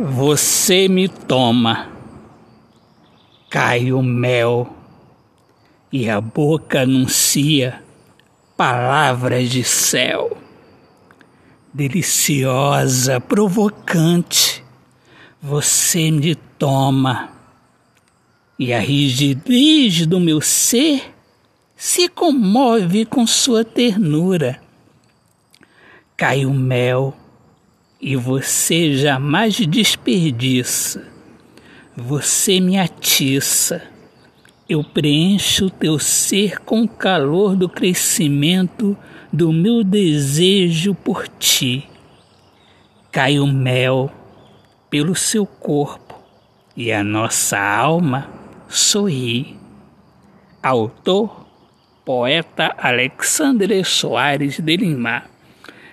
Você me toma, cai o mel. E a boca anuncia palavras de céu. Deliciosa, provocante, você me toma. E a rigidez do meu ser se comove com sua ternura. Cai o mel e você jamais desperdiça. Você me atiça. Eu preencho o teu ser com o calor do crescimento do meu desejo por ti. Cai o mel pelo seu corpo e a nossa alma sorri. Autor, poeta Alexandre Soares de Lima.